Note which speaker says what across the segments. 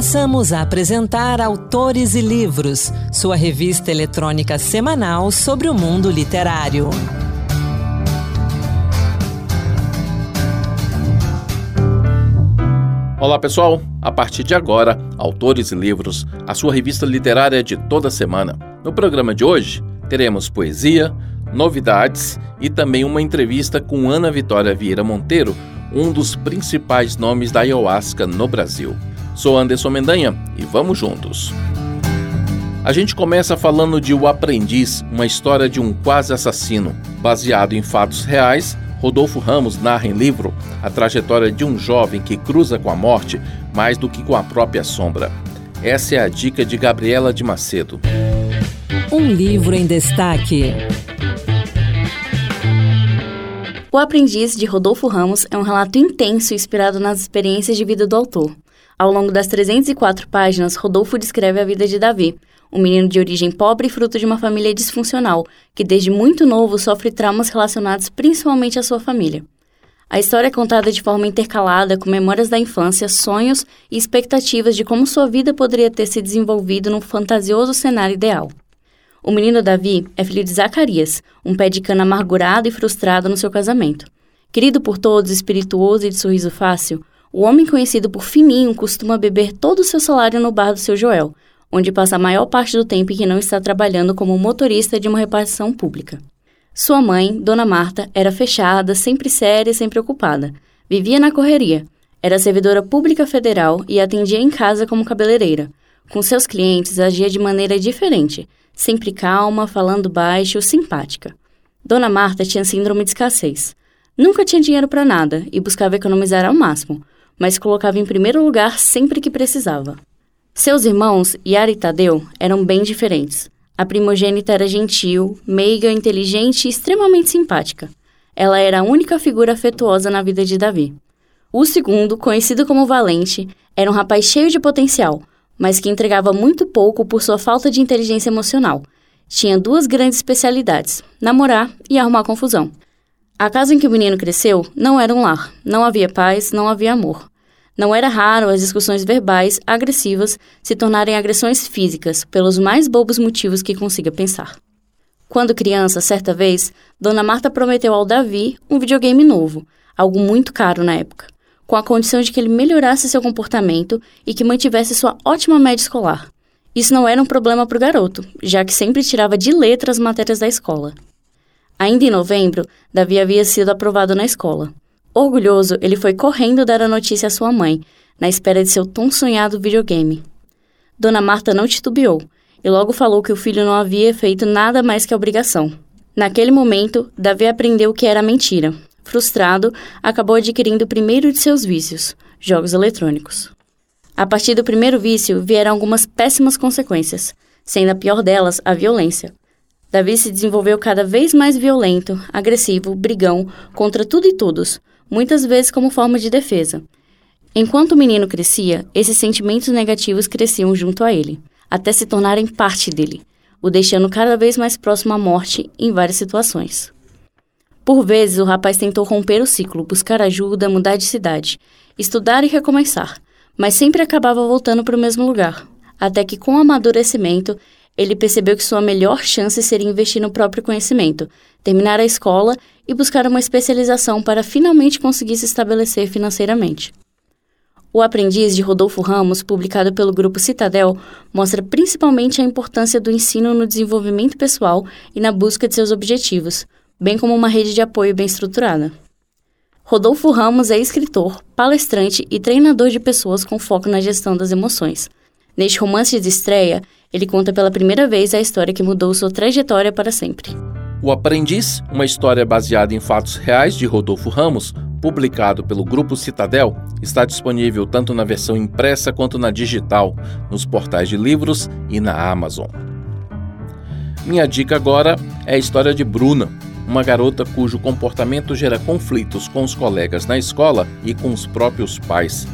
Speaker 1: Passamos a apresentar Autores e Livros, sua revista eletrônica semanal sobre o mundo literário.
Speaker 2: Olá pessoal, a partir de agora, Autores e Livros, a sua revista literária de toda semana. No programa de hoje, teremos poesia, novidades e também uma entrevista com Ana Vitória Vieira Monteiro, um dos principais nomes da ayahuasca no Brasil. Sou Anderson Mendanha e vamos juntos. A gente começa falando de O Aprendiz, uma história de um quase assassino, baseado em fatos reais Rodolfo Ramos narra em livro a trajetória de um jovem que cruza com a morte mais do que com a própria sombra. Essa é a dica de Gabriela de Macedo.
Speaker 1: Um livro em destaque.
Speaker 3: O Aprendiz, de Rodolfo Ramos, é um relato intenso inspirado nas experiências de vida do autor. Ao longo das 304 páginas, Rodolfo descreve a vida de Davi, um menino de origem pobre e fruto de uma família disfuncional, que desde muito novo sofre traumas relacionados principalmente à sua família. A história é contada de forma intercalada com memórias da infância, sonhos e expectativas de como sua vida poderia ter se desenvolvido num fantasioso cenário ideal. O menino Davi é filho de Zacarias, um pé de cana amargurado e frustrado no seu casamento. Querido por todos, espirituoso e de sorriso fácil, o homem conhecido por Fininho costuma beber todo o seu salário no bar do seu Joel, onde passa a maior parte do tempo em que não está trabalhando como motorista de uma repartição pública. Sua mãe, Dona Marta, era fechada, sempre séria e sempre ocupada. Vivia na correria. Era servidora pública federal e atendia em casa como cabeleireira. Com seus clientes, agia de maneira diferente, sempre calma, falando baixo, simpática. Dona Marta tinha síndrome de escassez. Nunca tinha dinheiro para nada e buscava economizar ao máximo, mas colocava em primeiro lugar sempre que precisava. Seus irmãos, Yara e Tadeu, eram bem diferentes. A primogênita era gentil, meiga, inteligente e extremamente simpática. Ela era a única figura afetuosa na vida de Davi. O segundo, conhecido como Valente, era um rapaz cheio de potencial, mas que entregava muito pouco por sua falta de inteligência emocional. Tinha duas grandes especialidades: namorar e arrumar confusão. A casa em que o menino cresceu não era um lar, não havia paz, não havia amor. Não era raro as discussões verbais agressivas se tornarem agressões físicas pelos mais bobos motivos que consiga pensar. Quando criança, certa vez, Dona Marta prometeu ao Davi um videogame novo, algo muito caro na época, com a condição de que ele melhorasse seu comportamento e que mantivesse sua ótima média escolar. Isso não era um problema para o garoto, já que sempre tirava de letra as matérias da escola. Ainda em novembro, Davi havia sido aprovado na escola. Orgulhoso, ele foi correndo dar a notícia à sua mãe, na espera de seu tão sonhado videogame. Dona Marta não titubeou e logo falou que o filho não havia feito nada mais que obrigação. Naquele momento, Davi aprendeu que era mentira. Frustrado, acabou adquirindo o primeiro de seus vícios, jogos eletrônicos. A partir do primeiro vício vieram algumas péssimas consequências, sendo a pior delas a violência. Davi se desenvolveu cada vez mais violento, agressivo, brigão, contra tudo e todos, muitas vezes como forma de defesa. Enquanto o menino crescia, esses sentimentos negativos cresciam junto a ele, até se tornarem parte dele, o deixando cada vez mais próximo à morte em várias situações. Por vezes, o rapaz tentou romper o ciclo, buscar ajuda, mudar de cidade, estudar e recomeçar, mas sempre acabava voltando para o mesmo lugar, até que, com o amadurecimento, ele percebeu que sua melhor chance seria investir no próprio conhecimento, terminar a escola e buscar uma especialização para finalmente conseguir se estabelecer financeiramente. O Aprendiz de Rodolfo Ramos, publicado pelo grupo Citadel, mostra principalmente a importância do ensino no desenvolvimento pessoal e na busca de seus objetivos, bem como uma rede de apoio bem estruturada. Rodolfo Ramos é escritor, palestrante e treinador de pessoas com foco na gestão das emoções. Neste romance de estreia, ele conta pela primeira vez a história que mudou sua trajetória para sempre.
Speaker 2: O Aprendiz, uma história baseada em fatos reais de Rodolfo Ramos, publicado pelo Grupo Citadel, está disponível tanto na versão impressa quanto na digital, nos portais de livros e na Amazon. Minha dica agora é a história de Bruna, uma garota cujo comportamento gera conflitos com os colegas na escola e com os próprios pais.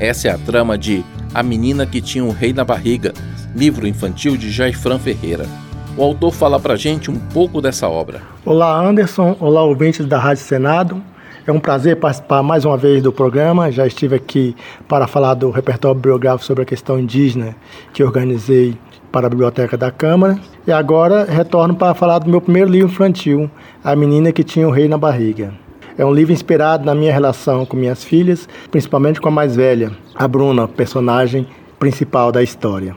Speaker 2: Essa é a trama de A Menina que Tinha um Rei na Barriga, livro infantil de Jaifran Ferreira. O autor fala para gente um pouco dessa obra.
Speaker 4: Olá, Anderson. Olá, ouvintes da Rádio Senado. É um prazer participar mais uma vez do programa. Já estive aqui para falar do repertório biográfico sobre a questão indígena que organizei para a Biblioteca da Câmara. E agora retorno para falar do meu primeiro livro infantil, A Menina que Tinha o Rei na Barriga. É um livro inspirado na minha relação com minhas filhas, principalmente com a mais velha, a Bruna, personagem principal da história.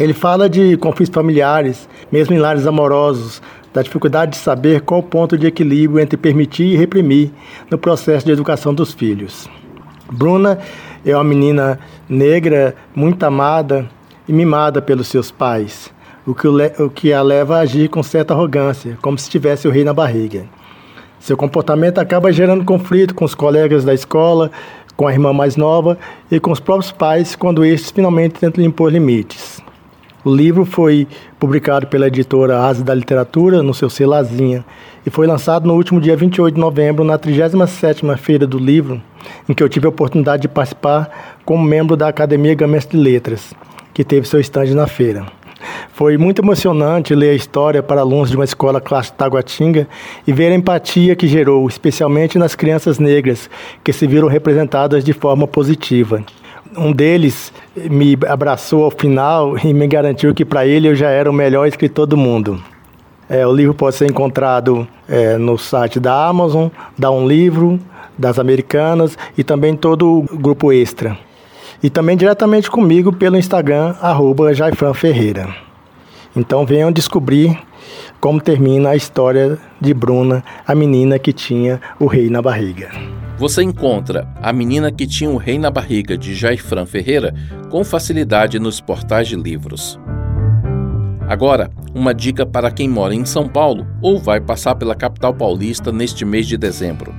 Speaker 4: Ele fala de conflitos familiares, mesmo em lares amorosos, da dificuldade de saber qual o ponto de equilíbrio entre permitir e reprimir no processo de educação dos filhos. Bruna é uma menina negra, muito amada e mimada pelos seus pais, o que, o que a leva a agir com certa arrogância, como se tivesse o rei na barriga. Seu comportamento acaba gerando conflito com os colegas da escola, com a irmã mais nova e com os próprios pais quando estes finalmente tentam impor limites. O livro foi publicado pela editora Asa da Literatura no seu selazinha e foi lançado no último dia 28 de novembro na 37ª Feira do Livro, em que eu tive a oportunidade de participar como membro da Academia Gamense de Letras, que teve seu estande na feira. Foi muito emocionante ler a história para alunos de uma escola classe Taguatinga e ver a empatia que gerou, especialmente nas crianças negras, que se viram representadas de forma positiva. Um deles me abraçou ao final e me garantiu que para ele eu já era o melhor escritor do mundo. É, o livro pode ser encontrado é, no site da Amazon, da Um Livro, das Americanas e também todo o grupo Extra e também diretamente comigo pelo Instagram, arroba Jaifran Ferreira. Então venham descobrir como termina a história de Bruna, a menina que tinha o rei na barriga.
Speaker 2: Você encontra A Menina que Tinha o Rei na Barriga, de Jaifran Ferreira, com facilidade nos portais de livros. Agora, uma dica para quem mora em São Paulo ou vai passar pela capital paulista neste mês de dezembro.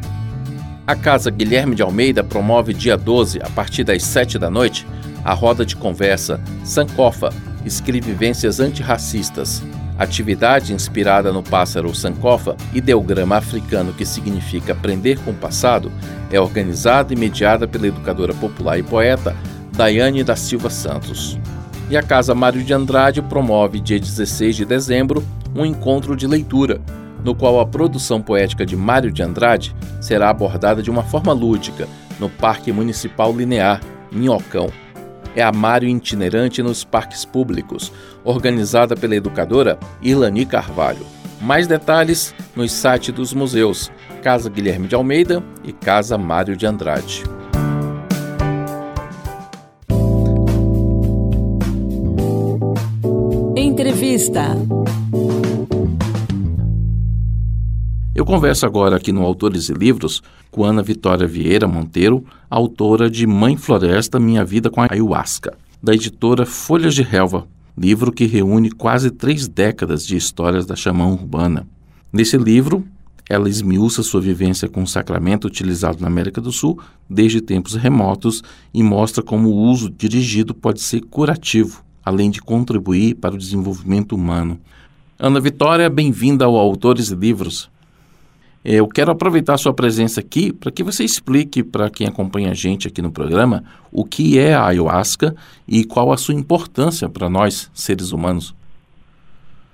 Speaker 2: A Casa Guilherme de Almeida promove dia 12, a partir das 7 da noite, a roda de conversa Sankofa Escrevivências Antirracistas. Atividade inspirada no pássaro Sankofa, ideograma africano que significa aprender com o passado, é organizada e mediada pela educadora popular e poeta Daiane da Silva Santos. E a Casa Mário de Andrade promove, dia 16 de dezembro, um encontro de leitura no qual a produção poética de Mário de Andrade será abordada de uma forma lúdica no Parque Municipal Linear, Minhocão. É a Mário itinerante nos parques públicos, organizada pela educadora Ilani Carvalho. Mais detalhes nos sites dos museus Casa Guilherme de Almeida e Casa Mário de Andrade.
Speaker 1: Entrevista.
Speaker 2: Eu converso agora aqui no Autores e Livros com Ana Vitória Vieira Monteiro, autora de Mãe Floresta Minha Vida com a Ayahuasca, da editora Folhas de Relva, livro que reúne quase três décadas de histórias da xamã urbana. Nesse livro, ela esmiuça sua vivência com o sacramento utilizado na América do Sul desde tempos remotos e mostra como o uso dirigido pode ser curativo, além de contribuir para o desenvolvimento humano. Ana Vitória, bem-vinda ao Autores e Livros. É, eu quero aproveitar a sua presença aqui para que você explique para quem acompanha a gente aqui no programa o que é a ayahuasca e qual a sua importância para nós, seres humanos.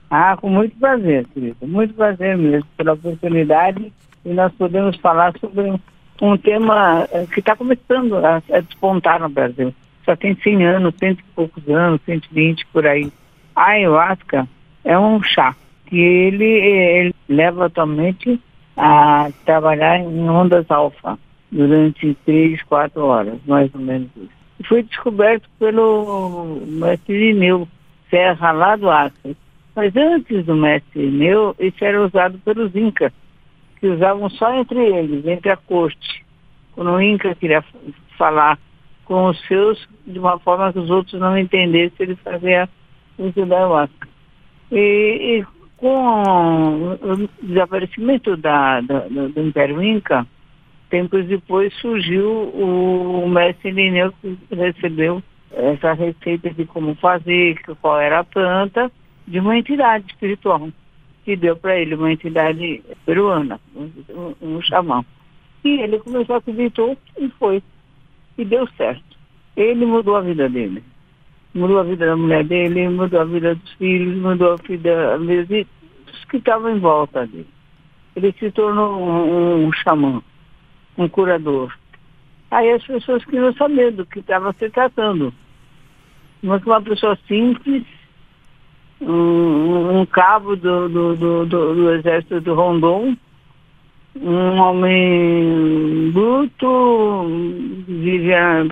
Speaker 5: Ah, com muito prazer, querido. Muito prazer mesmo pela oportunidade e nós podemos falar sobre um tema eh, que está começando a, a, despontar no Brasil. Só tem 100 anos, cento e poucos anos, 120 por aí. A ayahuasca é um chá que ele, ele leva atualmente a trabalhar em ondas alfa durante três, quatro horas, mais ou menos isso. Foi descoberto pelo mestre Irineu Serra, lá do Acre. Mas antes do mestre Irineu, isso era usado pelos Incas, que usavam só entre eles, entre a corte. Quando o Inca queria falar com os seus de uma forma que os outros não entendessem, ele fazia uso da ayahuasca. E, e com o desaparecimento da, da, do Império Inca, tempos depois surgiu o mestre Lineu que recebeu essa receita de como fazer, qual era a planta, de uma entidade espiritual, que deu para ele uma entidade peruana, um, um xamã. E ele começou a acreditar e foi. E deu certo. Ele mudou a vida dele mudou a vida da mulher dele, mudou a vida dos filhos, mudou a vida de dos que estavam em volta dele. Ele se tornou um, um xamã. um curador. Aí as pessoas queriam saber do que estava se tratando. Mas uma pessoa simples, um, um cabo do, do, do, do, exército do Rondon, um homem bruto, vivia,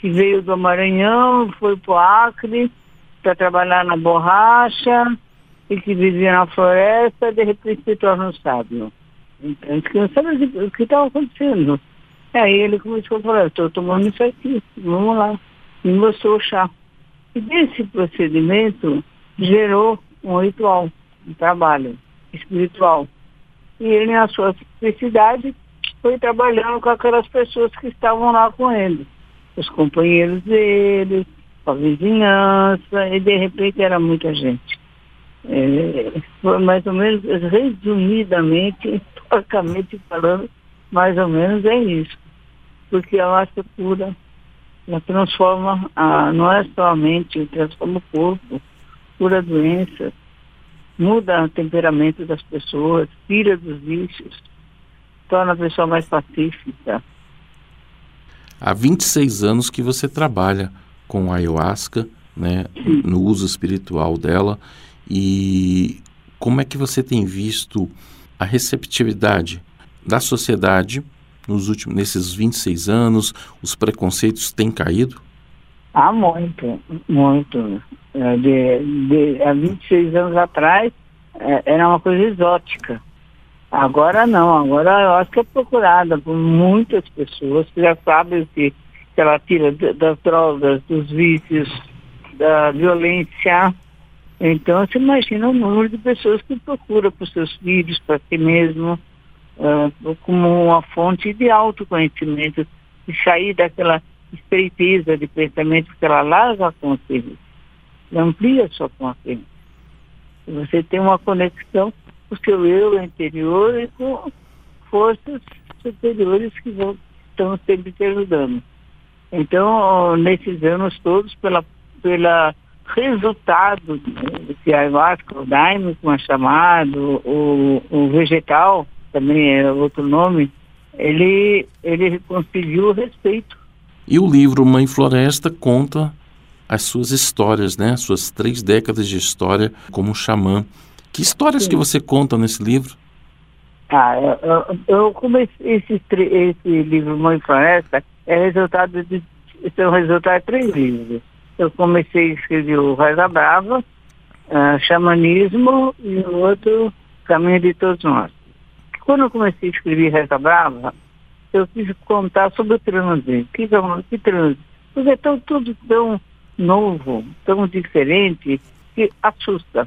Speaker 5: que veio do Maranhão, foi para o Acre para trabalhar na borracha e que vivia na floresta, de repente se torna um sábio. Então, eles queriam saber o que estava acontecendo. Aí ele começou a falar, estou tomando isso aqui, vamos lá. Me mostrou o chá. E desse procedimento gerou um ritual, um trabalho espiritual. E ele, na sua simplicidade, foi trabalhando com aquelas pessoas que estavam lá com ele. Os companheiros dele, a vizinhança, e de repente era muita gente. É, foi mais ou menos, resumidamente, porcamente falando, mais ou menos é isso. Porque a massa cura, ela transforma, a, não é somente, transforma o corpo, cura doenças, muda o temperamento das pessoas, tira dos vícios, torna a pessoa mais pacífica.
Speaker 2: Há 26 anos que você trabalha com ayahuasca, né, no uso espiritual dela, e como é que você tem visto a receptividade da sociedade nos últimos, nesses 26 anos? Os preconceitos têm caído?
Speaker 5: Ah, muito, muito. É, de, de, há 26 anos atrás é, era uma coisa exótica. Agora não, agora eu acho que é procurada por muitas pessoas que já sabem que, que ela tira das drogas, dos vícios, da violência, então, você imagina o número de pessoas que procuram para os seus filhos, para si mesmo, uh, como uma fonte de autoconhecimento, de sair daquela estreiteza de pensamento que ela larga a consciência, amplia sua consciência. Você tem uma conexão o seu eu interior e com forças superiores que vão, estão sempre te ajudando. Então, nesses anos todos, pela, pela resultado que a ayahuasca, o daime, como é chamado, o, o vegetal, também é outro nome, ele, ele conseguiu o respeito.
Speaker 2: E o livro Mãe Floresta conta as suas histórias, né? As suas três décadas de história como xamã. Que histórias Sim. que você conta nesse livro?
Speaker 5: Ah, eu, eu comecei esse, esse livro Mãe Floresta é resultado de são resultado de três livros eu comecei a escrever o Reza Brava, uh, Xamanismo e o outro Caminho de Todos Nós. Quando eu comecei a escrever Reza Brava, eu quis contar sobre o transe. Que, que transe? Porque é tão, tudo tão novo, tão diferente, que assusta.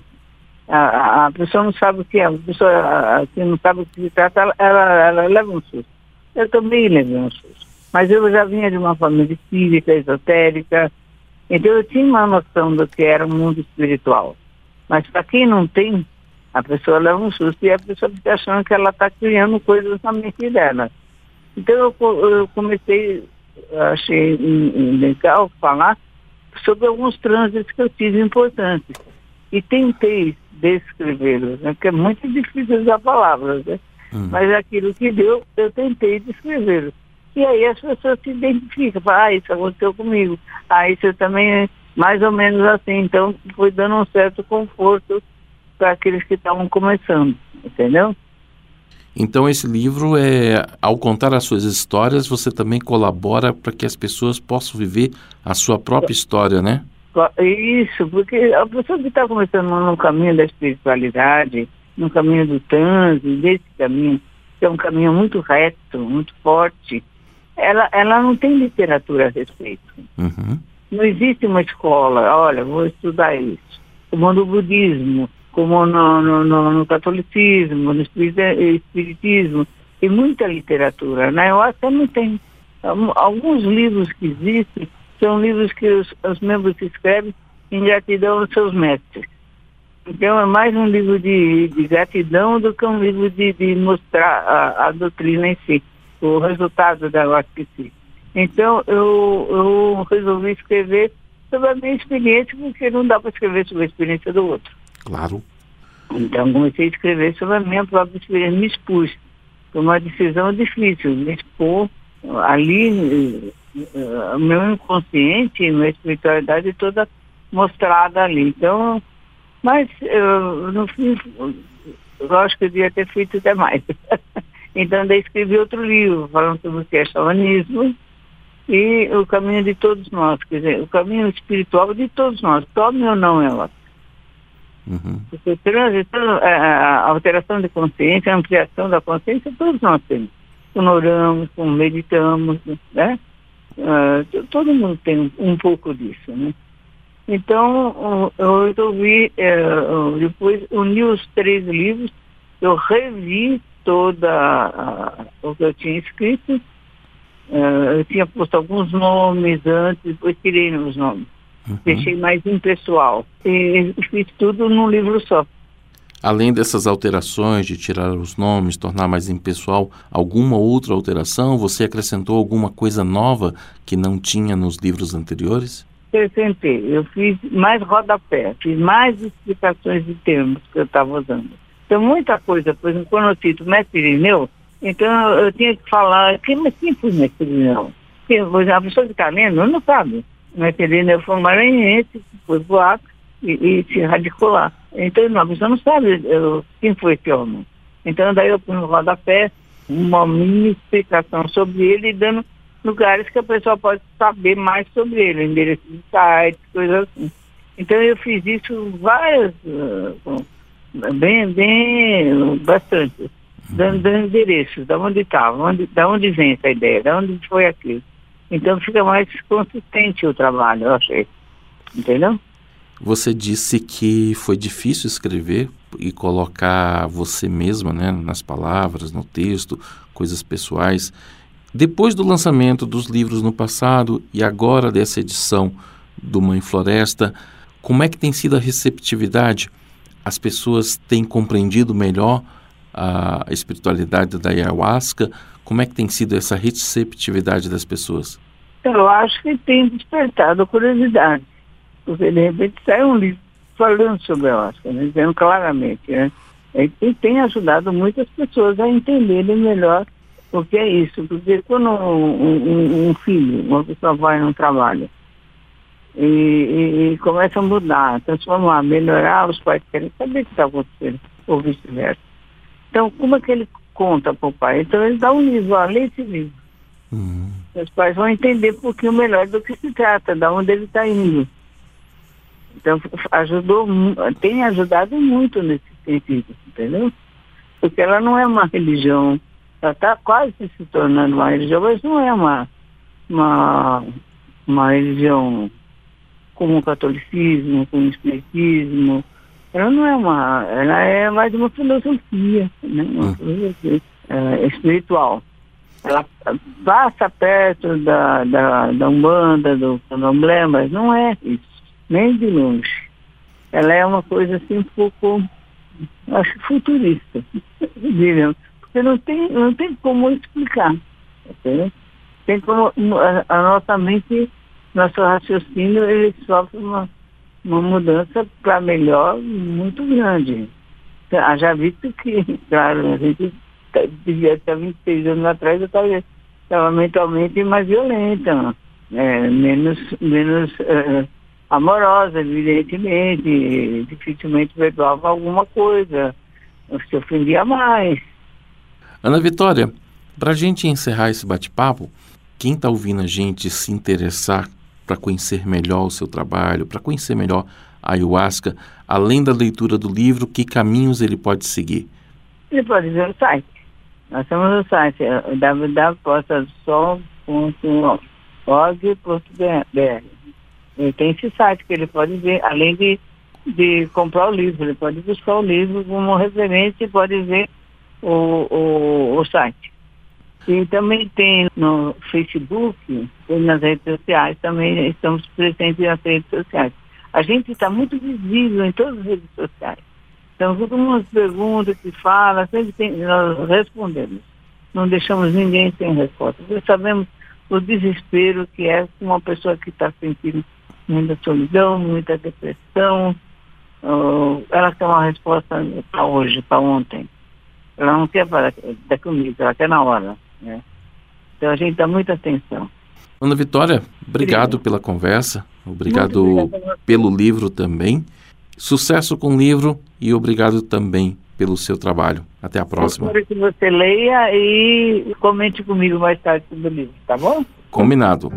Speaker 5: A, a, pessoa não sabe o que é, a pessoa que não sabe o que se trata, ela, ela, ela leva um susto. Eu também levei um susto. Mas eu já vinha de uma família espírita, esotérica, então eu tinha uma noção do que era o mundo espiritual. Mas para quem não tem, a pessoa leva um susto e a pessoa fica achando que ela está criando coisas na mente dela. Então eu, eu comecei, achei legal falar sobre alguns trânsitos que eu tive importantes. E tentei descrevê-los, né? porque é muito difícil usar palavras, né? Hum. Mas aquilo que deu, eu tentei descrevê-los. E aí as pessoas se identificam, falam, ah, isso aconteceu comigo, ah, isso também é mais ou menos assim. Então foi dando um certo conforto para aqueles que estavam começando, entendeu?
Speaker 2: Então esse livro é, ao contar as suas histórias, você também colabora para que as pessoas possam viver a sua própria história, né?
Speaker 5: Isso, porque a pessoa que está começando no caminho da espiritualidade, no caminho do trânsito, desse caminho, que é um caminho muito reto, muito forte, ela, ela não tem literatura a respeito. Uhum. Não existe uma escola, olha, vou estudar isso. Como no budismo, como no, no, no, no catolicismo, no espiritismo, tem muita literatura. Na ayahuasca não tem. Alguns livros que existem são livros que os, os membros escrevem em gratidão aos seus mestres. Então é mais um livro de, de gratidão do que um livro de, de mostrar a, a doutrina em si o resultado da OSPC. Então, eu, eu resolvi escrever sobre a minha experiência, porque não dá para escrever sobre a experiência do outro.
Speaker 2: Claro.
Speaker 5: Então, comecei a escrever sobre a minha própria experiência, me expus. Foi uma decisão difícil, de expor ali uh, meu inconsciente, minha espiritualidade toda mostrada ali. Então, mas eu, no fim, eu acho que eu devia ter feito até mais. então, daí escrevi outro livro falando sobre o que é xamanismo e o caminho de todos nós, quer dizer, o caminho espiritual de todos nós, tome ou não ela. Uhum. Porque trânsito, é, a alteração de consciência, a ampliação da consciência, todos nós temos. Quando oramos, quando meditamos, né? Uh, todo mundo tem um pouco disso, né? Então, eu resolvi, uh, depois, unir os três livros, eu revi toda o que eu tinha escrito, eu tinha posto alguns nomes antes, depois tirei os nomes. Uhum. Deixei mais impessoal. E fiz tudo num livro só.
Speaker 2: Além dessas alterações de tirar os nomes, tornar mais impessoal, alguma outra alteração? Você acrescentou alguma coisa nova que não tinha nos livros anteriores?
Speaker 5: Acrescentei. Eu fiz mais rodapé, fiz mais explicações de termos que eu estava usando. Então, muita coisa, por exemplo, quando eu cito mestre Irineu, então eu tinha que falar, quem, quem foi mestre Irineu? Porque a pessoa que está lendo não sabe. Mestre Irineu foi um maranhense, que foi voar e, e se radicou lá. Então, a pessoa não sabe eu, quem foi esse homem. Então, daí eu pus no rodapé uma mini explicação sobre ele, dando lugares que a pessoa pode saber mais sobre ele, endereço de sites, coisas assim. Então, eu fiz isso várias, uh, bem, bem, bastante, dando, dando endereços, de onde estava, onde, da onde vem essa ideia, de onde foi aquilo. Então, fica mais consistente o trabalho, eu achei. Entendeu?
Speaker 2: Você disse que foi difícil escrever e colocar você mesma né, nas palavras, no texto, coisas pessoais. Depois do lançamento dos livros no passado e agora dessa edição do Mãe Floresta, como é que tem sido a receptividade? As pessoas têm compreendido melhor a espiritualidade da ayahuasca? Como é que tem sido essa receptividade das pessoas?
Speaker 5: Eu acho que tem despertado curiosidade porque de repente sai um livro falando sobre a Oscar, né, dizendo claramente, né? E tem ajudado muitas pessoas a entenderem melhor o que é isso. Porque quando um, um, um filho, uma pessoa vai num trabalho e, e, e, começa a mudar, transformar, melhorar, os pais querem saber o que está acontecendo, ou vice-versa. Então, como é que ele conta para o pai? Então, ele dá um livro, ó, lê esse livro. Uhum. Os pais vão entender um pouquinho melhor do que se trata, de onde ele está indo. Então, ajudou, tem ajudado muito nesse sentido, entendeu? Porque ela não é uma religião, ela está quase se tornando uma religião, mas não é uma, uma, uma religião como o catolicismo, como o espiritismo. Ela não é uma, ela é mais uma filosofia, né? uma hum. filosofia é, espiritual. Ela passa perto da, da, da Umbanda, do Candomblé, mas não é isso nem de longe. Ela é uma coisa assim um pouco, acho futurista, digamos, porque não tem, não tem como explicar. Entendeu? Tem como a, a nossa mente, nosso raciocínio, ele sofre uma, uma mudança para melhor muito grande. Ah, já visto que, claro, a gente tá, devia estar 26 anos atrás, eu estava mentalmente mais violenta, é, menos, menos é, amorosa, evidentemente, dificilmente perdoava alguma coisa, se ofendia mais.
Speaker 2: Ana Vitória, para a gente encerrar esse bate-papo, quem está ouvindo a gente se interessar para conhecer melhor o seu trabalho, para conhecer melhor a ayahuasca, além da leitura do livro, que caminhos ele pode seguir?
Speaker 5: Ele pode ver o site. Nós temos o site é tem esse site que ele pode ver, além de, de comprar o livro, ele pode buscar o livro como referência e pode ver o, o, o site. E também tem no Facebook e nas redes sociais, também estamos presentes nas redes sociais. A gente está muito visível em todas as redes sociais. Então, todo mundo pergunta, que fala, sempre tem, nós respondemos. Não deixamos ninguém sem resposta. Porque sabemos o desespero que é uma pessoa que está sentindo muita solidão, muita depressão. Uh, ela tem uma resposta para hoje, para ontem. Ela não quer falar daqui um ela quer na hora. Né? Então a gente dá muita atenção.
Speaker 2: Ana Vitória, obrigado pela conversa, obrigado pelo livro também. Sucesso com o livro e obrigado também pelo seu trabalho. Até a próxima.
Speaker 5: espero que você leia e comente comigo mais tarde sobre o livro, tá bom?
Speaker 2: Combinado.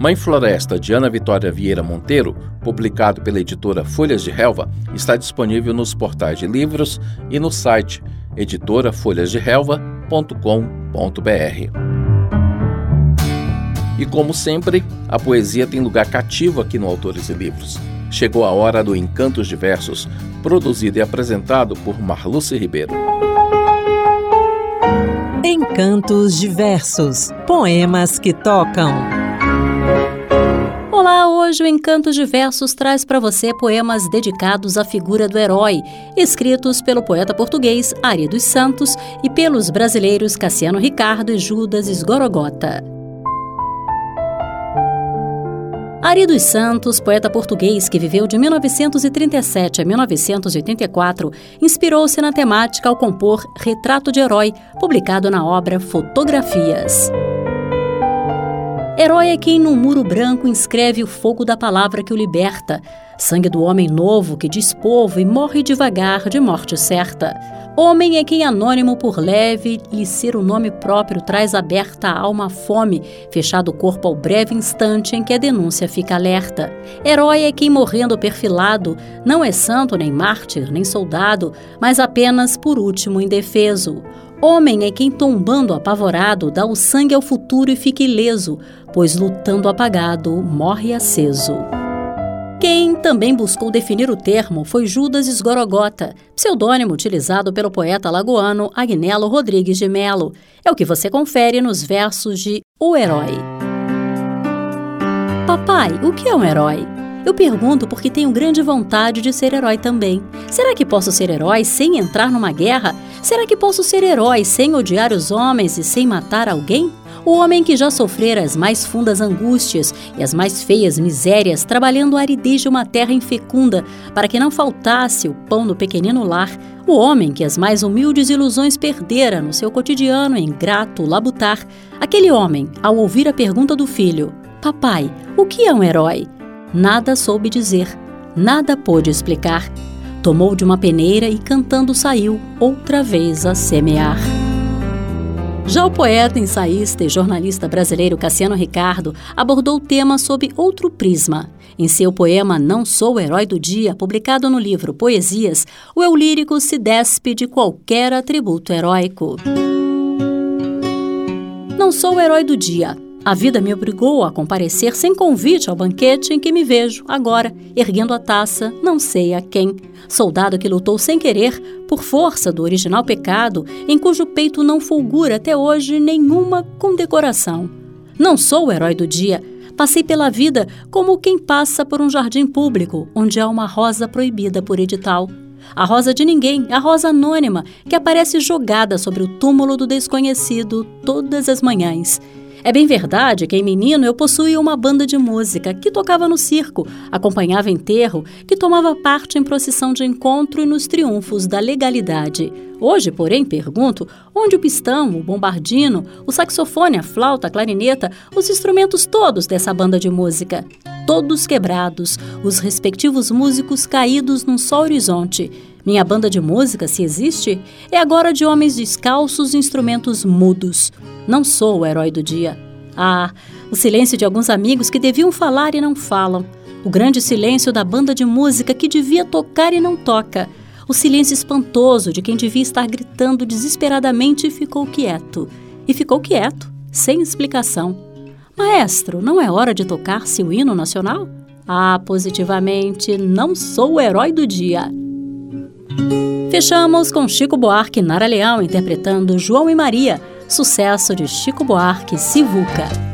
Speaker 2: Mãe Floresta, de Ana Vitória Vieira Monteiro, publicado pela editora Folhas de Relva, está disponível nos portais de livros e no site editorafolhasderelva.com.br. E como sempre, a poesia tem lugar cativo aqui no Autores e Livros. Chegou a hora do Encantos Diversos, produzido e apresentado por Marluce Ribeiro.
Speaker 1: Encantos Diversos Poemas que tocam.
Speaker 6: Olá, hoje o Encantos Diversos traz para você poemas dedicados à figura do herói, escritos pelo poeta português Ari dos Santos e pelos brasileiros Cassiano Ricardo e Judas Esgorogota. Ari dos Santos, poeta português que viveu de 1937 a 1984, inspirou-se na temática ao compor Retrato de Herói, publicado na obra Fotografias. Herói é quem num muro branco inscreve o fogo da palavra que o liberta, sangue do homem novo que diz povo e morre devagar de morte certa. Homem é quem anônimo por leve lhe ser o nome próprio traz aberta a alma à fome, fechado o corpo ao breve instante em que a denúncia fica alerta. Herói é quem morrendo perfilado não é santo nem mártir nem soldado, mas apenas por último indefeso. Homem é quem tombando apavorado dá o sangue ao futuro e fica ileso, pois lutando apagado morre aceso. Quem também buscou definir o termo foi Judas Esgorogota, pseudônimo utilizado pelo poeta lagoano Agnello Rodrigues de Melo. É o que você confere nos versos de O Herói. Papai, o que é um herói? Eu pergunto porque tenho grande vontade de ser herói também. Será que posso ser herói sem entrar numa guerra? Será que posso ser herói sem odiar os homens e sem matar alguém? O homem que já sofrera as mais fundas angústias e as mais feias misérias, trabalhando a aridez de uma terra infecunda, para que não faltasse o pão no pequenino lar, o homem que as mais humildes ilusões perdera no seu cotidiano ingrato labutar, aquele homem, ao ouvir a pergunta do filho: Papai, o que é um herói? Nada soube dizer, nada pôde explicar. Tomou de uma peneira e cantando saiu, outra vez a semear. Já o poeta, ensaísta e jornalista brasileiro Cassiano Ricardo abordou o tema sob outro prisma. Em seu poema Não Sou o Herói do Dia, publicado no livro Poesias, o eu lírico se despe de qualquer atributo heróico. Não sou o herói do dia, a vida me obrigou a comparecer sem convite ao banquete em que me vejo, agora, erguendo a taça, não sei a quem. Soldado que lutou sem querer, por força do original pecado, em cujo peito não fulgura até hoje nenhuma condecoração. Não sou o herói do dia. Passei pela vida como quem passa por um jardim público, onde há uma rosa proibida por edital. A rosa de ninguém, a rosa anônima, que aparece jogada sobre o túmulo do desconhecido todas as manhãs. É bem verdade que em menino eu possuía uma banda de música que tocava no circo, acompanhava enterro, que tomava parte em procissão de encontro e nos triunfos da legalidade. Hoje, porém, pergunto onde o pistão, o bombardino, o saxofone, a flauta, a clarineta, os instrumentos todos dessa banda de música. Todos quebrados, os respectivos músicos caídos num só horizonte. Minha banda de música, se existe, é agora de homens descalços e instrumentos mudos. Não sou o herói do dia. Ah, o silêncio de alguns amigos que deviam falar e não falam. O grande silêncio da banda de música que devia tocar e não toca. O silêncio espantoso de quem devia estar gritando desesperadamente e ficou quieto. E ficou quieto, sem explicação. Maestro, não é hora de tocar-se o hino nacional? Ah, positivamente, não sou o herói do dia. Fechamos com Chico Buarque e Nara Leão interpretando João e Maria, sucesso de Chico Buarque Sivuca.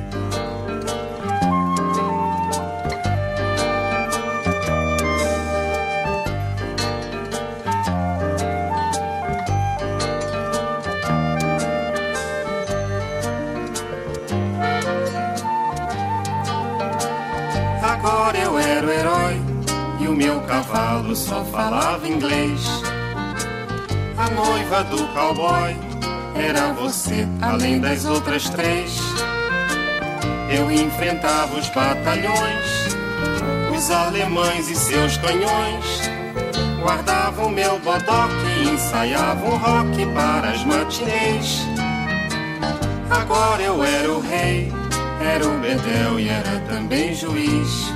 Speaker 7: Cavalo só falava inglês. A noiva do cowboy era você, além das outras três. Eu enfrentava os batalhões, os alemães e seus canhões. Guardava o meu bodoque e ensaiava um rock para as matinês. Agora eu era o rei, era o bedel e era também juiz.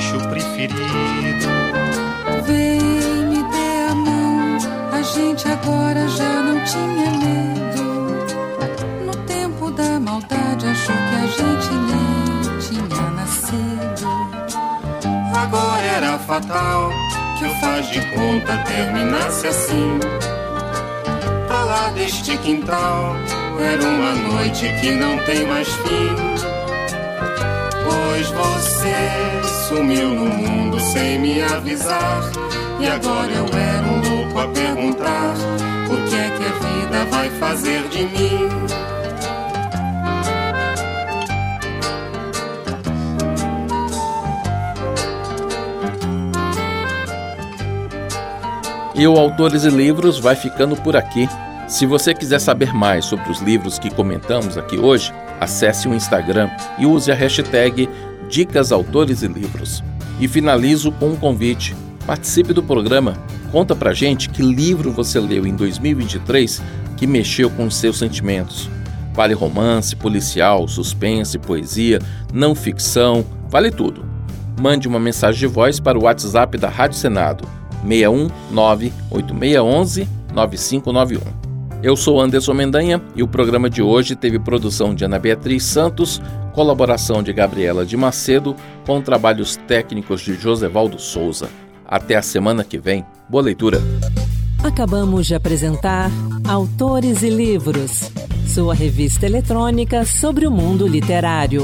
Speaker 7: bicho preferido.
Speaker 8: Vem, me dê a mão, a gente agora já não tinha medo. No tempo da maldade achou que a gente nem tinha nascido.
Speaker 7: Agora era fatal que o faz de conta terminasse assim. Pra lá deste quintal era uma noite que não tem mais fim. Pois você sumiu no mundo sem me avisar. E agora eu era um louco a perguntar: o que é que a vida vai fazer de mim?
Speaker 2: E o Autores e Livros vai ficando por aqui. Se você quiser saber mais sobre os livros que comentamos aqui hoje, acesse o Instagram e use a hashtag Dicas Autores e Livros. E finalizo com um convite. Participe do programa. Conta pra gente que livro você leu em 2023 que mexeu com os seus sentimentos. Vale romance, policial, suspense, poesia, não ficção, vale tudo. Mande uma mensagem de voz para o WhatsApp da Rádio Senado 619 8611 9591. Eu sou Anderson Mendanha e o programa de hoje teve produção de Ana Beatriz Santos, colaboração de Gabriela de Macedo, com trabalhos técnicos de Josevaldo Souza. Até a semana que vem. Boa leitura.
Speaker 1: Acabamos de apresentar Autores e Livros, sua revista eletrônica sobre o mundo literário.